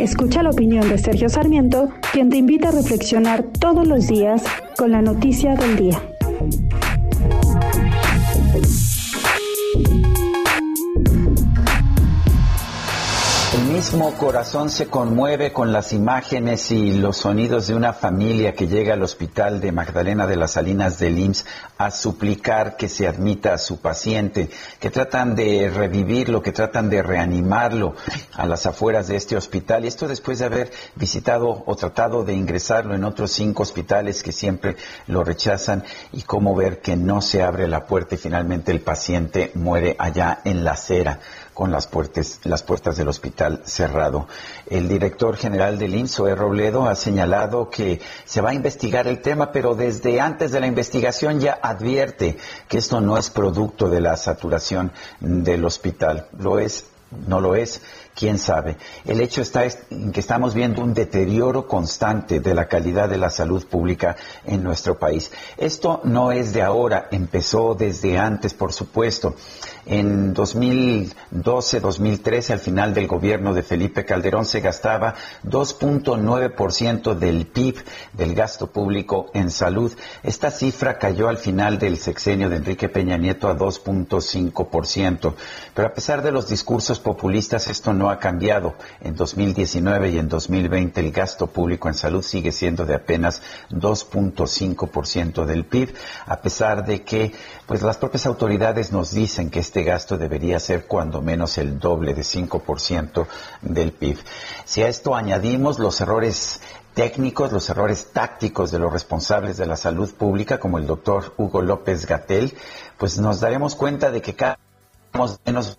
Escucha la opinión de Sergio Sarmiento, quien te invita a reflexionar todos los días con la noticia del día. El mismo corazón se conmueve con las imágenes y los sonidos de una familia que llega al hospital de Magdalena de las Salinas del IMSS a suplicar que se admita a su paciente, que tratan de revivirlo, que tratan de reanimarlo a las afueras de este hospital. Y esto después de haber visitado o tratado de ingresarlo en otros cinco hospitales que siempre lo rechazan y cómo ver que no se abre la puerta y finalmente el paciente muere allá en la acera con las puertas, las puertas del hospital cerrado. El director general del INSOE, Robledo, ha señalado que se va a investigar el tema, pero desde antes de la investigación ya advierte que esto no es producto de la saturación del hospital. Lo es, no lo es quién sabe. El hecho está en que estamos viendo un deterioro constante de la calidad de la salud pública en nuestro país. Esto no es de ahora, empezó desde antes, por supuesto. En 2012, 2013, al final del gobierno de Felipe Calderón, se gastaba 2.9% del PIB, del gasto público en salud. Esta cifra cayó al final del sexenio de Enrique Peña Nieto a 2.5%. Pero a pesar de los discursos populistas, esto no ha cambiado. En 2019 y en 2020 el gasto público en salud sigue siendo de apenas 2.5% del PIB, a pesar de que pues las propias autoridades nos dicen que este gasto debería ser cuando menos el doble de 5% del PIB. Si a esto añadimos los errores técnicos, los errores tácticos de los responsables de la salud pública, como el doctor Hugo López Gatel, pues nos daremos cuenta de que cada menos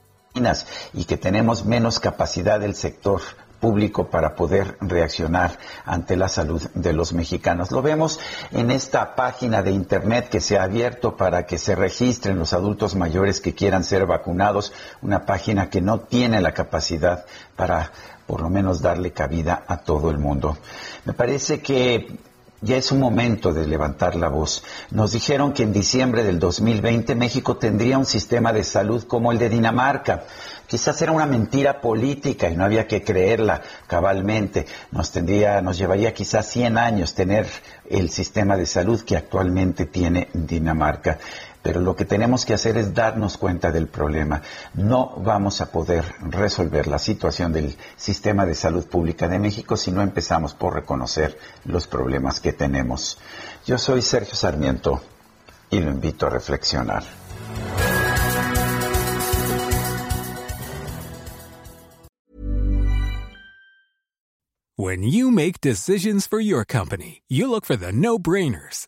y que tenemos menos capacidad del sector público para poder reaccionar ante la salud de los mexicanos. Lo vemos en esta página de internet que se ha abierto para que se registren los adultos mayores que quieran ser vacunados, una página que no tiene la capacidad para por lo menos darle cabida a todo el mundo. Me parece que ya es un momento de levantar la voz. Nos dijeron que en diciembre del 2020 México tendría un sistema de salud como el de Dinamarca. Quizás era una mentira política y no había que creerla cabalmente. Nos tendría, nos llevaría quizás 100 años tener el sistema de salud que actualmente tiene Dinamarca. Pero lo que tenemos que hacer es darnos cuenta del problema. No vamos a poder resolver la situación del sistema de salud pública de México si no empezamos por reconocer los problemas que tenemos. Yo soy Sergio Sarmiento y lo invito a reflexionar. When you make decisions for your company, you look for the no-brainers.